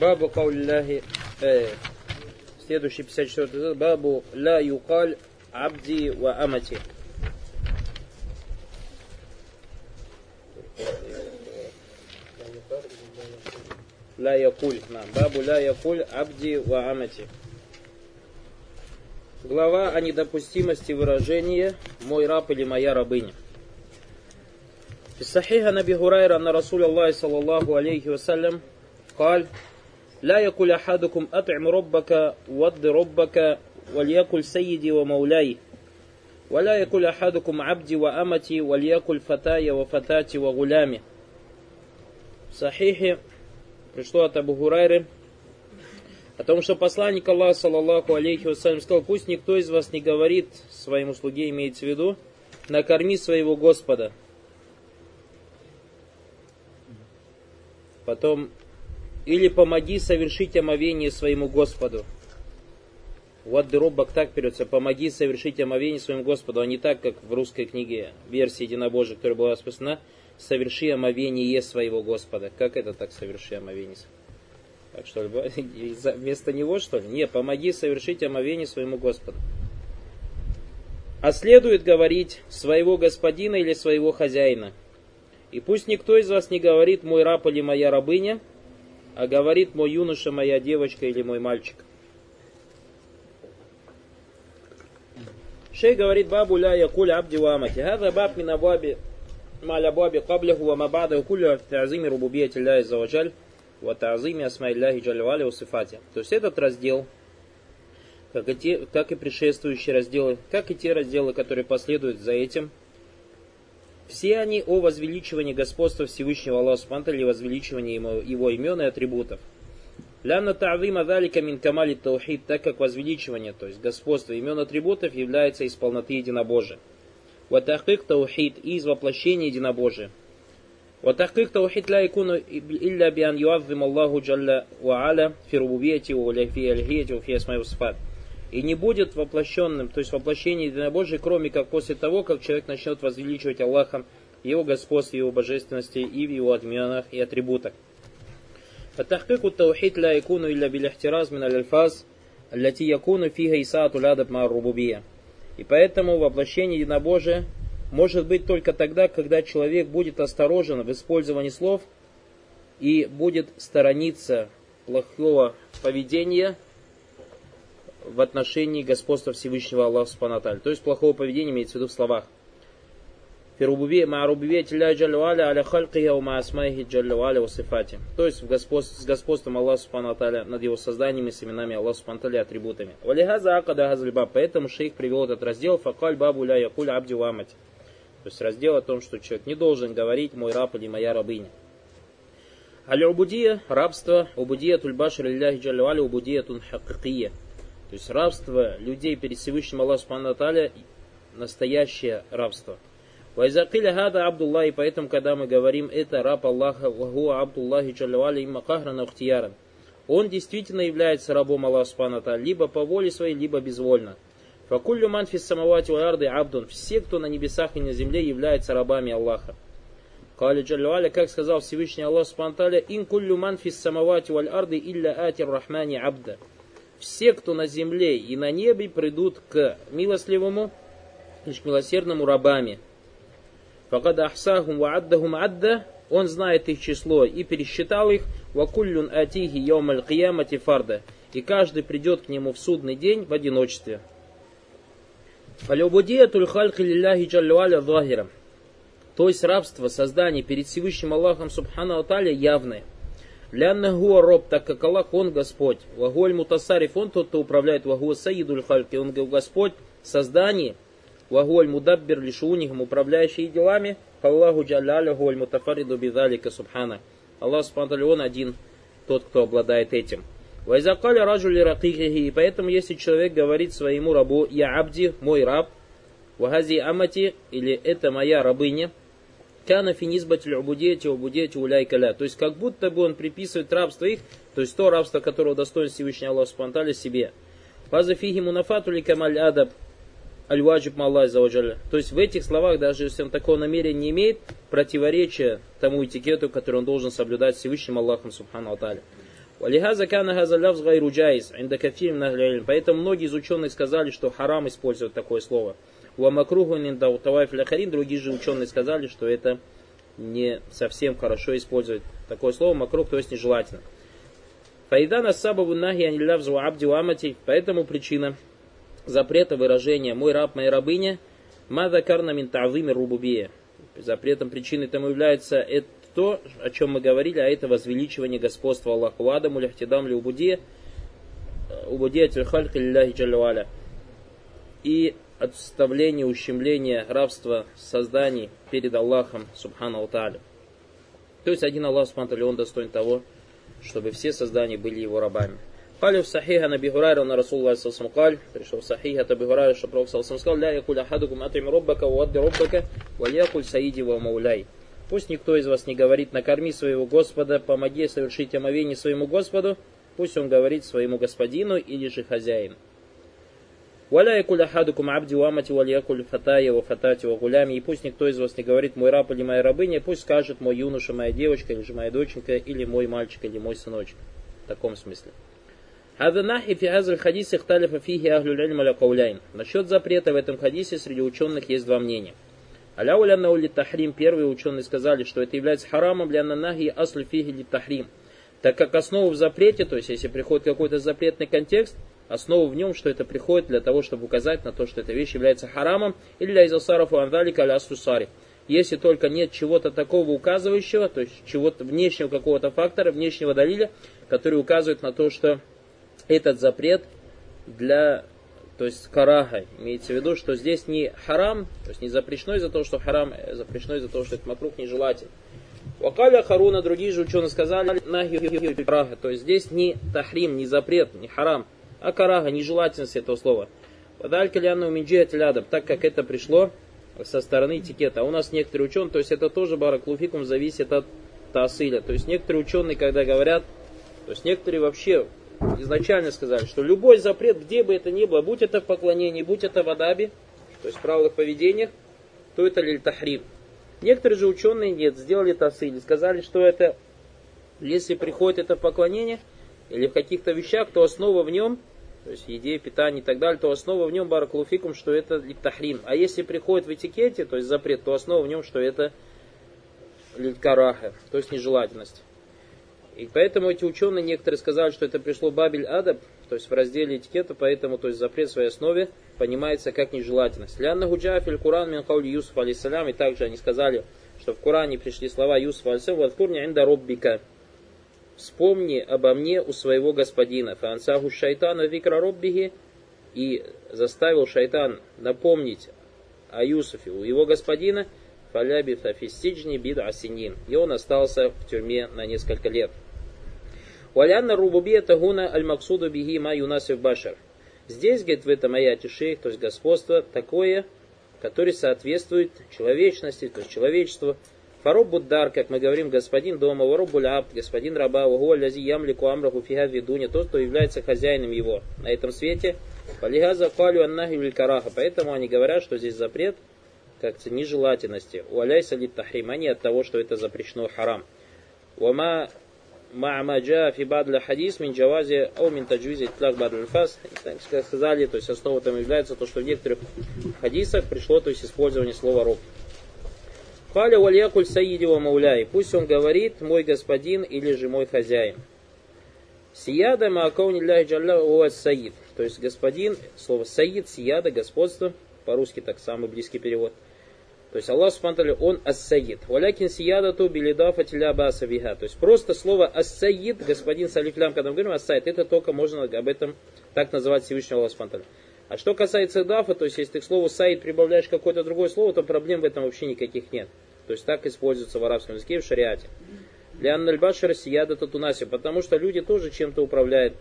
Бабу кауляхи, э, следующий 54 Бабу ла юкаль абди ва амати. Ла якуль. Бабу ла якуль абди ва амати. Глава о недопустимости выражения «мой раб» или «моя рабыня». في الصحيح عن ابي هريره ان رسول الله صلى الله عليه وسلم قال لا يقول احدكم اطعم ربك ود ربك وليقل سيدي ومولاي ولا يقول احدكم عبدي وامتي وليقل فتاي وفتاتي وغلامي صحيح пришло от Абу Хурайры о том, что посланник Аллаха, саллаллаху алейхи вассалям, сказал, пусть никто из вас не говорит своему слуге, имеется в виду, накорми своего Господа. Потом, или помоги совершить омовение своему Господу. Вот дробок так перется, помоги совершить омовение своему Господу, а не так, как в русской книге версии единобожия, которая была расписана, соверши омовение своего Господа. Как это так, соверши омовение? Так что вместо него, что ли? Не, помоги совершить омовение своему Господу. А следует говорить своего господина или своего хозяина. И пусть никто из вас не говорит мой раб или моя рабыня, а говорит мой юноша, моя девочка или мой мальчик. Шей говорит бабу ля якуль абди ва амати. Хада баб мин абаби мал абаби каблиху ва мабадаhu кулю в тазиме рубубияти ля из заваджаль ва тазиме асма илляхи джалвали ва сифати. То есть этот раздел, как и, те, как и предшествующие разделы, как и те разделы, которые последуют за этим, все они о возвеличивании господства Всевышнего Аллаха Субхану или возвеличивании его, его имен и атрибутов. Лянна та'зима далика мин камали таухид, так как возвеличивание, то есть господство имен атрибутов является из полноты единобожия. Ватахкик таухид из воплощения единобожия. وتحقيق توحيد لا يكون إلا بأن يعظم الله جل وعلا في ربوبيته وفي ألهيته وفي أسماء وصفات. И не будет воплощенным, то есть воплощение единобожия, кроме как после того, как человек начнет возвеличивать Аллаха, его господство, его божественности и в его отменах и атрибутах. فتحقيق التوحيد لا يكون إلا بالاحتراز من الألفاظ التي يكون فيها إساءة الأدب مع الربوبية. И поэтому воплощение единобожия может быть только тогда, когда человек будет осторожен в использовании слов и будет сторониться плохого поведения в отношении господства Всевышнего Аллаха Субхану То есть плохого поведения имеется в виду в словах. То есть в господств, с господством Аллаха Субхану над его созданиями, с именами Аллаха Субхану и атрибутами. Поэтому шейх привел этот раздел Факаль бабу ля якуль абди вамати. То есть раздел о том, что человек не должен говорить мой раб или моя рабыня. Аль-Убудия, рабство, Убудия тульбаш лилляхи джалюаля, Убудия тун хаккия. То есть рабство людей перед Всевышним Аллахом Субхану настоящее рабство. Вайзакиля хада Абдуллах, и поэтому, когда мы говорим это раб Аллаха, вахуа Абдуллахи джалюаля имма кахрана он действительно является рабом Аллаха Субхану либо по воле своей, либо безвольно. Факуллю ман фис самавати ва абдун. Все, кто на небесах и на земле, являются рабами Аллаха. Кали Джаллюаля, как сказал Всевышний Аллах Субтитры, ин куллю ман фис самавати валь илля атир рахмани абда. Все, кто на земле и на небе, придут к милостливому, лишь к милосердному рабами. Факад ахсахум ва адда, он знает их число и пересчитал их, вакуллюн атихи йомаль киямати фарда. И каждый придет к нему в судный день в одиночестве. Алюбудиятуль хальки лилляхи джаллюаля. То есть рабство, создание перед Всевышним Аллахом Субхану Аталя явное. Лянна гуа роб, так как Аллах, Он Господь. Вагуаль мутасариф, Он тот, кто управляет. Вагуа саидуль хальки, Он Господь создание. Вагуаль мудаббир лишунихам, управляющий делами. Аллаху джалляля гуаль мутафариду бидалика Субхана. Аллах Субхану Он один, тот, кто обладает этим. Вайзакаля ражули ракихихи. И поэтому, если человек говорит своему рабу, я абди, мой раб, вагази амати, или это моя рабыня, кана финизбатель убудети убудети уляйкаля. То есть, как будто бы он приписывает рабство их, то есть то рабство, которого достоин Всевышний Аллах Субтитры себе. Фаза фиги мунафату ли камаль адаб аль-ваджиб заваджаля. То есть в этих словах, даже если он такого намерения не имеет, противоречия тому этикету, который он должен соблюдать Всевышним Аллахом Субхану Аталя. Валихаза кана хаза лавз гайру джайз, инда кафир Поэтому многие из ученых сказали, что харам использовать такое слово. Ва макругу инда утавайф ляхарин. Другие же ученые сказали, что это не совсем хорошо использовать такое слово макрух, то есть нежелательно. Файдана сабабу нахи анилявзу абди амати. Поэтому причина запрета выражения «мой раб, моя рабыня» мада карна мин ta'вими рубубия. Запретом причиной тому является это то, о чем мы говорили, а это возвеличивание господства Аллаха. Вадаму ляхтидам ли убудия, убудия тильхальк лилляхи джалюаля. И отставления, ущемления, рабства созданий перед Аллахом, субхану Алталя. То есть один Аллах, субхану он достоин того, чтобы все создания были его рабами. Калю сахиха на бихурайра на Расулла Алисасам каль, пришел в сахиха на бихурайра, что Пророк Алисасам сказал, ля якуль ахадукум атрим роббака, уадди роббака, ва якуль саиди ва мауляй. Пусть никто из вас не говорит, накорми своего Господа, помоги совершить омовение своему Господу, пусть он говорит своему Господину или же хозяину. Валя абди вамати валь якуль фатая ва гулями. И пусть никто из вас не говорит мой раб или моя рабыня, пусть скажет мой юноша, моя девочка, или же моя доченька, или мой мальчик, или мой сыночек. В таком смысле. هذا нахи في هذا الحديث اختلف فيه أهل Насчет запрета в этом хадисе среди ученых есть два мнения. Аляуля наули тахрим. Первые ученые сказали, что это является харамом для нанахи аслю фиги ли тахрим. Так как основу в запрете, то есть если приходит какой-то запретный контекст, основа в нем, что это приходит для того, чтобы указать на то, что эта вещь является харамом, или для изасарафу андалика аля сусари. Если только нет чего-то такого указывающего, то есть чего-то внешнего какого-то фактора, внешнего далиля, который указывает на то, что этот запрет для то есть караха. Имеется в виду, что здесь не харам, то есть не запрещено из-за того, что харам, а запрещено из-за того, что это макрух нежелателен. Вакаля Харуна, другие же ученые сказали, нахи то есть здесь не тахрим, не запрет, не харам, а карага, нежелательность этого слова. Подаль каляну минджиат лядаб, так как это пришло со стороны этикета. А у нас некоторые ученые, то есть это тоже бараклуфикум зависит от тасыля. То есть некоторые ученые, когда говорят, то есть некоторые вообще изначально сказали, что любой запрет, где бы это ни было, будь это в поклонении, будь это в адабе, то есть в правилах поведения, то это лиль тахрим. Некоторые же ученые нет, сделали тасыль, сказали, что это, если приходит это в поклонение, или в каких-то вещах, то основа в нем, то есть еде, питание и так далее, то основа в нем баракулуфикум, что это тахрим. А если приходит в этикете, то есть запрет, то основа в нем, что это лилькараха, то есть нежелательность. И поэтому эти ученые некоторые сказали, что это пришло Бабель Адаб, то есть в разделе этикета, поэтому то есть запрет в своей основе понимается как нежелательность. Лянна Гуджафиль Куран Минхаули Юсуф алейсалям, и также они сказали, что в Коране пришли слова Юсуф алейсалям, Вадкурни Инда Роббика, вспомни обо мне у своего господина. Фансаху шайтана викра роббихи, и заставил шайтан напомнить о Юсуфе у его господина, фаляби фафистиджни бид асинин. И он остался в тюрьме на несколько лет. Валянна рубубия тагуна аль-максуду биги ма башар. Здесь, говорит, в этом аяте шейх, то есть господство, такое, которое соответствует человечности, то есть человечеству. Фароб Буддар, как мы говорим, господин дома, Вароб Абд, господин раба, Угу Лязи Ямлику Амраху Фига Видуня, тот, кто является хозяином его на этом свете. Полигаза Калю Аннахи Караха. Поэтому они говорят, что здесь запрет как нежелательности. Уаляйса ли тахрим, а не от того, что это запрещено харам. Вама Ма'ма джа фи бадля хадис мин джавази ау мин таджвизи тлак бадль фас. Как сказали, то есть основа там является то, что в некоторых хадисах пришло, то есть использование слова роб. Халя валякуль саидива мауляй. Пусть он говорит мой господин или же мой хозяин. Сияда маакауни ляхи джалла саид. То есть господин, слово саид, сияда, господство, по-русски так самый близкий перевод – то есть Аллах Субхану он ас-саид. Валякин сиядату билидафа тиля баса. То есть просто слово ас-саид, господин Салифлям, когда мы говорим ас-саид, это только можно об этом так называть Всевышнего Аллах Субхану А что касается дафа, то есть если ты к слову саид прибавляешь какое-то другое слово, то проблем в этом вообще никаких нет. То есть так используется в арабском языке в шариате. Для Аннальбашара сияда татунаси, потому что люди тоже чем-то управляют.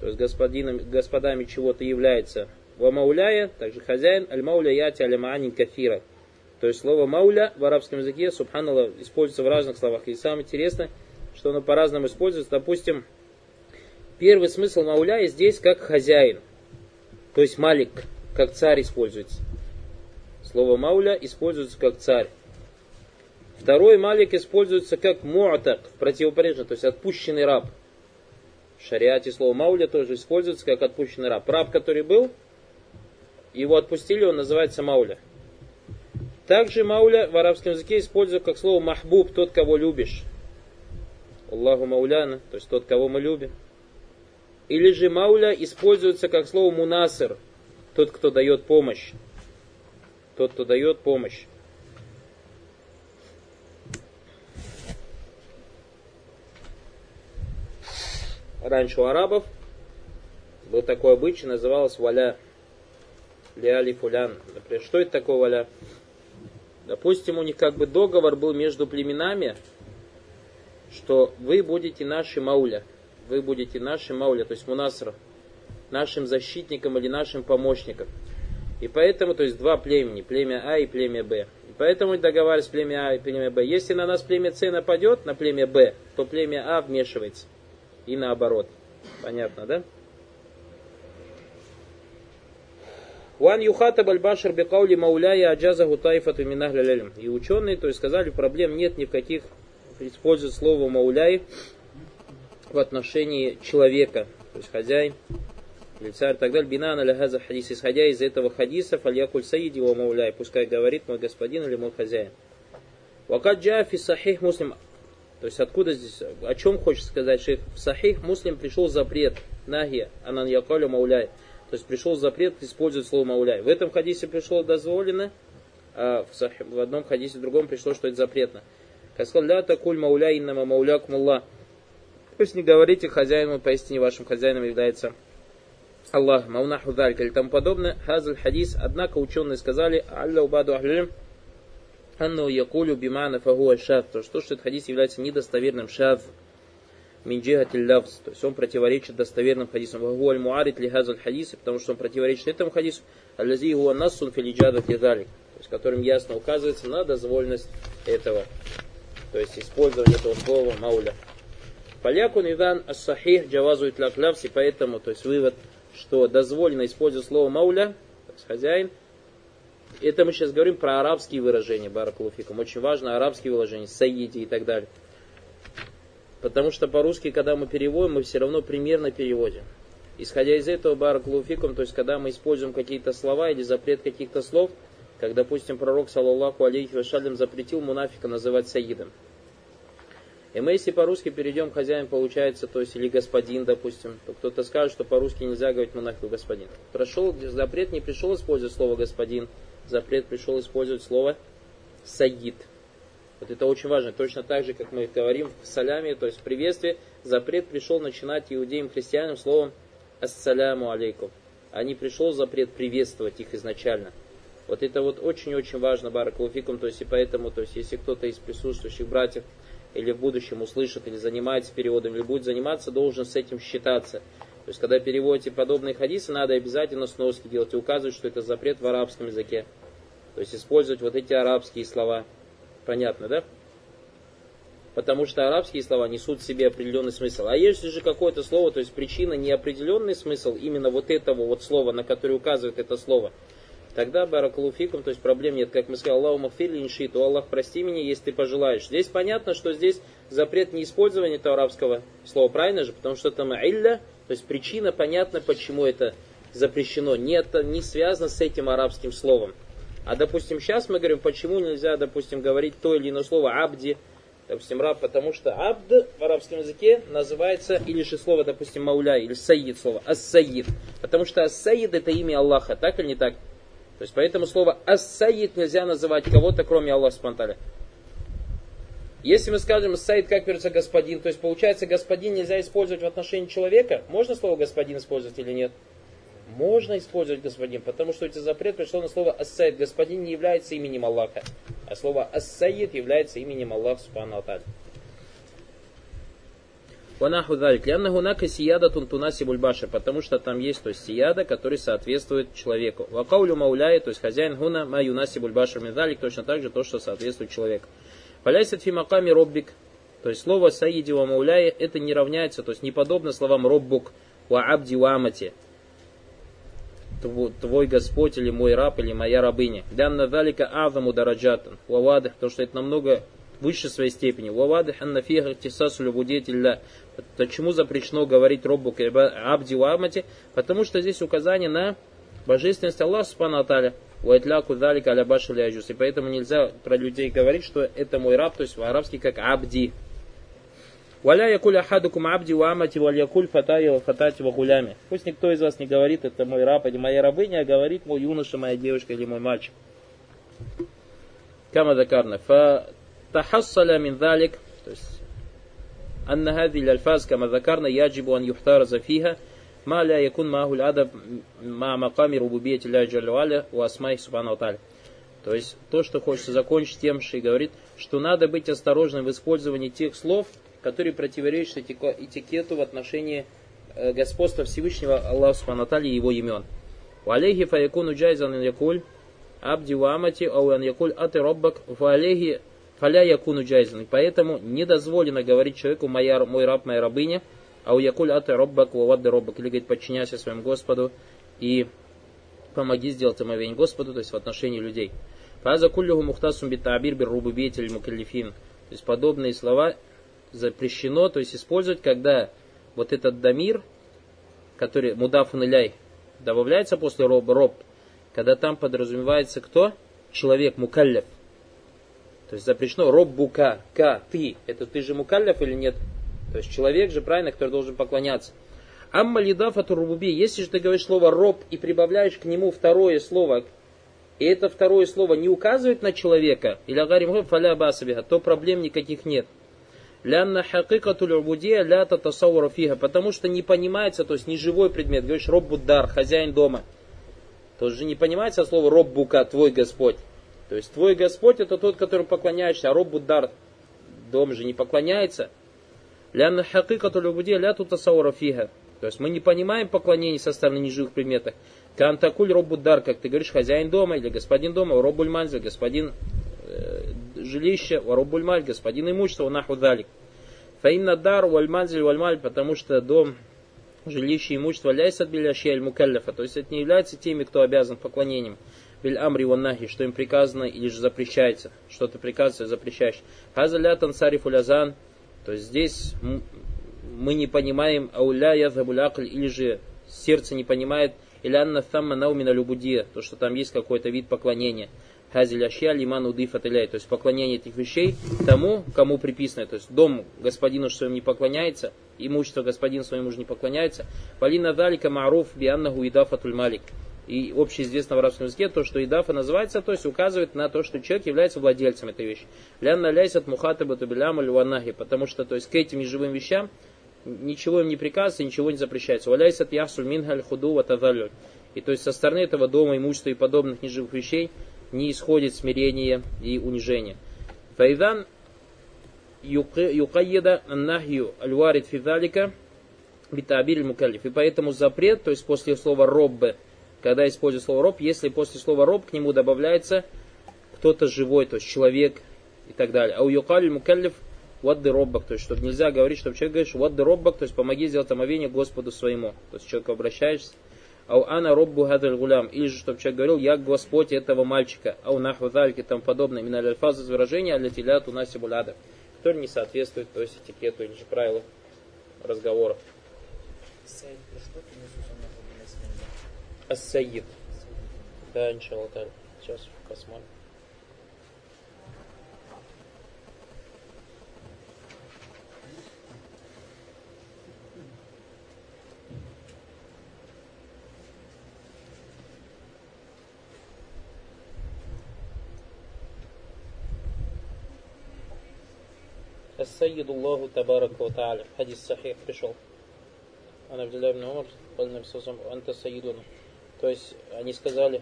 То есть господинами, господами чего-то является. Вамауляя, также хозяин, аль-мауля яти алямаанин кафира. То есть слово мауля в арабском языке, субханаллах, используется в разных словах. И самое интересное, что оно по-разному используется. Допустим, первый смысл мауля здесь как хозяин. То есть малик, как царь используется. Слово мауля используется как царь. Второй малик используется как муатак, противоположно, то есть отпущенный раб. В шариате слово мауля тоже используется как отпущенный раб. Раб, который был, его отпустили, он называется мауля. Также мауля в арабском языке используется как слово махбуб, тот, кого любишь. Аллаху мауляна, то есть тот, кого мы любим. Или же мауля используется как слово мунасыр, тот, кто дает помощь. Тот, кто дает помощь. Раньше у арабов был такой обычай, называлось валя. Ляли фулян. Например, что это такое валя? Допустим, у них как бы договор был между племенами, что вы будете наши мауля. Вы будете наши мауля, то есть мунасра, нашим защитником или нашим помощником. И поэтому, то есть два племени, племя А и племя Б. И поэтому договаривались племя А и племя Б. Если на нас племя С нападет, на племя Б, то племя А вмешивается. И наоборот. Понятно, да? Ван юхата бальбашар бекаули мауляя аджазаху тайфату минахля И ученые, то есть сказали, проблем нет ни в каких используют слово мауляй в отношении человека, то есть хозяин, или царь и так далее. Бинан аля хадис, исходя из этого хадиса, фальякуль саиди ва мауляй, пускай говорит мой господин или мой хозяин. Вакад джафи сахих муслим, то есть откуда здесь, о чем хочет сказать шейх? В сахих муслим пришел запрет, нахия, анан якалю мауляй. То есть пришел запрет использовать слово мауляй. В этом хадисе пришло дозволено, а в, сахи, в одном хадисе в другом пришло, что это запретно. Как сказал, ля такуль мауля иннама маулякум Аллах. То есть не говорите хозяину, поистине вашим хозяином является Аллах, маунаху далька или тому подобное. Хазаль хадис. Однако ученые сказали, алля убаду ахлюлим, анну якулю бимана фагуа шад. То, что этот хадис является недостоверным шад минджихатиль лавз, то есть он противоречит достоверным хадисам. Вагуаль муарит ли хазаль хадис, потому что он противоречит этому хадису, аллази хуа нассун филиджадат лидалик, то есть которым ясно указывается на дозвольность этого, то есть использование этого слова мауля. Полякун идан ас-сахих джавазу итляк лавз, и поэтому, то есть вывод, что дозволено использовать слово мауля, то есть хозяин, это мы сейчас говорим про арабские выражения, баракулуфикум. Очень важно арабские выражения, саиди и так далее. Потому что по-русски, когда мы переводим, мы все равно примерно переводим. Исходя из этого, бараклуфикум, то есть когда мы используем какие-то слова или запрет каких-то слов, как, допустим, пророк, саллаллаху алейхи вассалям, запретил мунафика называть саидом. И мы, если по-русски перейдем, хозяин получается, то есть, или господин, допустим, то кто-то скажет, что по-русски нельзя говорить мунафику господин. Прошел, запрет не пришел использовать слово господин, запрет пришел использовать слово саид. Вот это очень важно. Точно так же, как мы говорим в саляме, то есть в приветствии, запрет пришел начинать иудеям, христианам словом «Ассаляму алейкум». А не пришел запрет приветствовать их изначально. Вот это вот очень-очень важно, баракулуфикум, то есть и поэтому, то есть если кто-то из присутствующих братьев или в будущем услышит, или занимается переводом, или будет заниматься, должен с этим считаться. То есть, когда переводите подобные хадисы, надо обязательно сноски делать и указывать, что это запрет в арабском языке. То есть, использовать вот эти арабские слова. Понятно, да? Потому что арабские слова несут в себе определенный смысл. А если же какое-то слово, то есть причина неопределенный смысл именно вот этого вот слова, на который указывает это слово, тогда баракалуфикум, то есть проблем нет. Как мы сказали, Аллаху махфирли инши, то Аллах прости меня, если ты пожелаешь. Здесь понятно, что здесь запрет не использования этого арабского слова, правильно же? Потому что там илля, то есть причина понятна, почему это запрещено. Нет, не связано с этим арабским словом. А допустим, сейчас мы говорим, почему нельзя, допустим, говорить то или иное слово абди, допустим, раб, потому что абд в арабском языке называется, или же слово, допустим, мауля, или саид слово, ас-саид. Потому что ас-саид это имя Аллаха, так или не так? То есть поэтому слово ас-саид нельзя называть кого-то, кроме Аллаха спонтанно. Если мы скажем ас-саид, как перется господин, то есть получается господин нельзя использовать в отношении человека, можно слово господин использовать или нет? Можно использовать господин, потому что эти запрет пришло на слово ассайд. Господин не является именем Аллаха, а слово ассайид является именем Аллаха Субхану Аталь. Ванаху далик. Лянна гунака сияда тунтунаси бульбаша, потому что там есть то есть сияда, который соответствует человеку. Вакаулю мауляй, то есть хозяин гуна маюнаси бульбаша медалик, точно так же то, что соответствует человеку. Фаляйсет фимаками роббик, то есть слово саиди ва это не равняется, то есть не подобно словам роббук ва абди ва амати твой Господь или мой раб или моя рабыня. Данна далика азаму дараджатан. Вавадых, потому что это намного выше своей степени. Вавадых анна фиха тисасу любудетилля. Почему запрещено говорить роббу абди уамати? Потому что здесь указание на божественность Аллаха Субхану Аталя. Уайтляку далик аля И поэтому нельзя про людей говорить, что это мой раб, то есть в-арабски как абди. Валя якуль ахадукум абди ва амати валь якуль фатай ва фатати ва гулями. Пусть никто из вас не говорит, это мой раб или моя рабыня, а говорит мой юноша, моя девушка или мой мальчик. Кама дакарна. Фатахассаля мин далик. То есть أن هذه الألفاظ كما ذكرنا يجب أن يحترز فيها ما لا يكون معه الأدب مع مقام ربوبية الله جل وعلا وأسمائه سبحانه وتعالى. То есть то, что хочется закончить тем, что и говорит, что надо быть осторожным в использовании тех слов, которые противоречат этикету в отношении э, господства Всевышнего Аллаха Субхану и его имен. Валейхи фаякуну джайзан якуль абди вамати ау ан якуль аты роббак валейхи фаля якуну джайзан. Поэтому не дозволено говорить человеку моя, мой раб, моя рабыня, ау якуль аты роббак вавадды роббак. Или говорит, подчиняйся своему Господу и помоги сделать омовение Господу, то есть в отношении людей. Фаза куллюху мухтасум битабир бир рубубиетель мукаллифин. То есть подобные слова запрещено, то есть использовать, когда вот этот дамир, который мудафун иляй, добавляется после роб, роб, когда там подразумевается кто? Человек, мукаллев. То есть запрещено роб бука, ка, ты. Это ты же мукаллев или нет? То есть человек же, правильно, который должен поклоняться. Амма лидафату рубуби, если же ты говоришь слово роб и прибавляешь к нему второе слово, и это второе слово не указывает на человека, или агарим фаля то проблем никаких нет. Лянна хакикатуль убудия ля татасаура фига. Потому что не понимается, то есть не живой предмет. Говоришь, роб буддар, хозяин дома. То же не понимается слово роб бука, твой Господь. То есть твой Господь это тот, который поклоняешься, а роб буддар, дом же не поклоняется. Лянна хакикатуль убудия ля татасаура фига. То есть мы не понимаем поклонение со стороны неживых предметов. Кантакуль робудар, как ты говоришь, хозяин дома или господин дома, робуль манзель, господин э, жилища, ворубуль маль, господин имущества, наху далик. Фаинна дар вальманзель вальмаль, потому что дом, жилище, имущество ляйсат билящи аль мукаллафа, то есть это не является теми, кто обязан поклонением. Биль амри ваннахи, что им приказано или же запрещается, что-то приказывается, запрещаешь. Хаза ля тансариф улязан, то есть здесь мы не понимаем ауля язабулякль, или же сердце не понимает, или анна самма наумина любудия, то, что там есть какой-то вид поклонения хазиль ашья лиман удифат То есть поклонение этих вещей тому, кому приписано. То есть дом господину своему не поклоняется, имущество господину своему же не поклоняется. Валина далика маруф бианнаху идафатуль малик. И общеизвестно в арабском языке то, что идафа называется, то есть указывает на то, что человек является владельцем этой вещи. Лянна ляйсат мухатаба тубилям аль Потому что то есть к этим неживым вещам ничего им не приказывается, ничего не запрещается. Валяйсат ясуль мингаль худу ватадалюль. И то есть со стороны этого дома, имущества и подобных неживых вещей не исходит смирение и унижение. Файдан юкайеда нахью альварит фидалика битабиль мукалиф. И поэтому запрет, то есть после слова роббе, когда используют слово роб, если после слова роб к нему добавляется кто-то живой, то есть человек и так далее. А у юкаль мукалиф вот the роббак, то есть чтобы нельзя говорить, чтобы человек говорит, вот the роббак, то есть помоги сделать омовение Господу своему. То есть человек обращаешься, Ау ана роббу хадаль гулям. Или же, чтобы человек говорил, я Господь этого мальчика. Ау наху и тому подобное. Именно альфаз из выражения алятилят у нас. Который не соответствует, то есть этикету или же правилу разговора. Ас-Саид. Да, иншаллах. Сейчас посмотрим. السيد الله تبارك وتعالى حديث صحيح пришел عن عبد الله بن عمر قال النبي صلى الله عليه وسلم أنت سيدنا то есть они сказали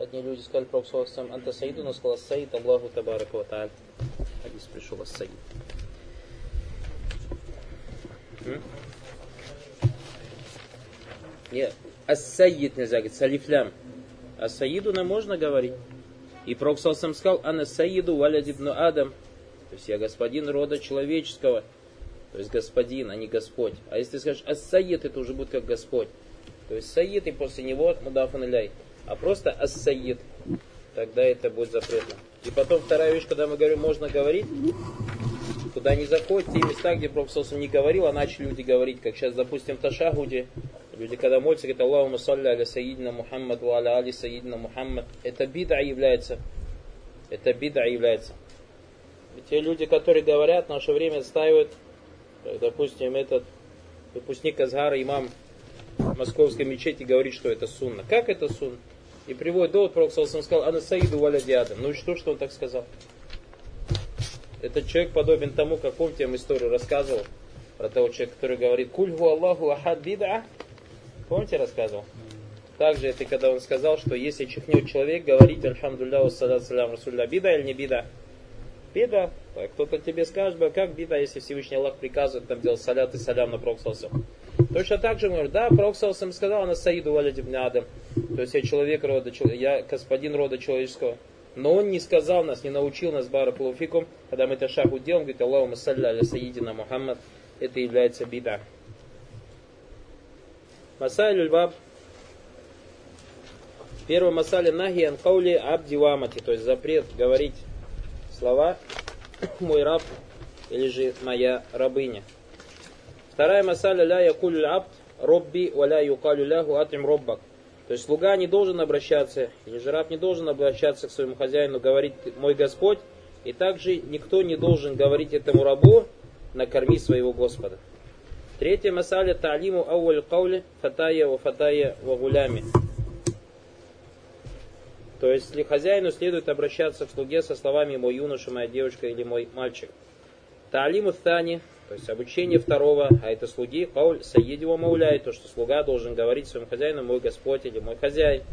одни люди сказали про сам Анта Саиду, но сказал Саид Аллаху Табарака Ва Та'аль. Хадис пришел ас Саид. Нет, ас-Саид нельзя говорить, салифлям. А Саидуна можно говорить. И Пророк сам сказал, Ана Саиду валядибну Адам, то есть я господин рода человеческого. То есть господин, а не Господь. А если ты скажешь ас-саид, это уже будет как Господь. То есть саид и после него мудафан иляй. А просто ас-саид. Тогда это будет запретно. И потом вторая вещь, когда мы говорим, можно говорить, Куда не заходят, те места, где Пророк не говорил, а начали люди говорить, как сейчас, допустим, в Ташахуде, люди, когда молятся, говорят, Аллаху салли аля саидина Мухаммад, ва аля али саидина Мухаммад. Это бида является. Это бида является. Те люди, которые говорят, в наше время отстаивают, как, допустим, этот выпускник Азгара, имам московской мечети, говорит, что это сунна. Как это сунна? И приводит довод, Пророк сказал, Ана Саиду Валя Диадам. Ну и что, что он так сказал? Этот человек подобен тому, как помните, я вам историю рассказывал про того человека, который говорит, Кульгу Аллаху Ахад Бида. Помните, рассказывал? Также это когда он сказал, что если чихнет человек, говорить Альхамдулля, Уссалат Салям Расулля, бида или не бида? Бида. Кто-то тебе скажет, как бида, если Всевышний Аллах приказывает там делать салят и салям на Проксалсу. Точно так же, может, да, Проксалсам сказал на Саиду Валядибн Адам. То есть я человек рода, я господин рода человеческого. Но он не сказал нас, не научил нас Баракулуфикум, когда мы это шагу делаем, говорит, Аллаху салля аля Саидина Мухаммад, это является бида. Масайль баб Первый масаля нахи анкаули абдивамати, то есть запрет говорить слова мой раб или же моя рабыня. Вторая масаля ля якулю абд робби валя юкалю ляху атим роббак. То есть слуга не должен обращаться, или же раб не должен обращаться к своему хозяину, говорить мой Господь, и также никто не должен говорить этому рабу, накорми своего Господа. Третья масаля та'лиму ауаль каули фатая ва фатая ва гулями. То есть ли хозяину следует обращаться к слуге со словами «мой юноша», «моя девушка» или «мой мальчик». Таалиму Тани, то есть обучение второго, а это слуги, Пауль Саидива Мауляй, то, что слуга должен говорить своему хозяину «мой Господь» или «мой хозяин».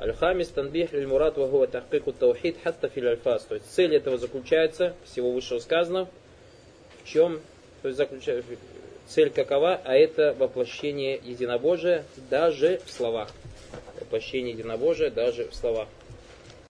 Аль-Хамис Танбих Лиль Мурат Вагуа Тахкику Таухид Хатта Фил Альфас. То есть цель этого заключается, всего высшего сказано, в чем, то есть заключается, цель какова, а это воплощение единобожия даже в словах воплощение единобожия даже в словах.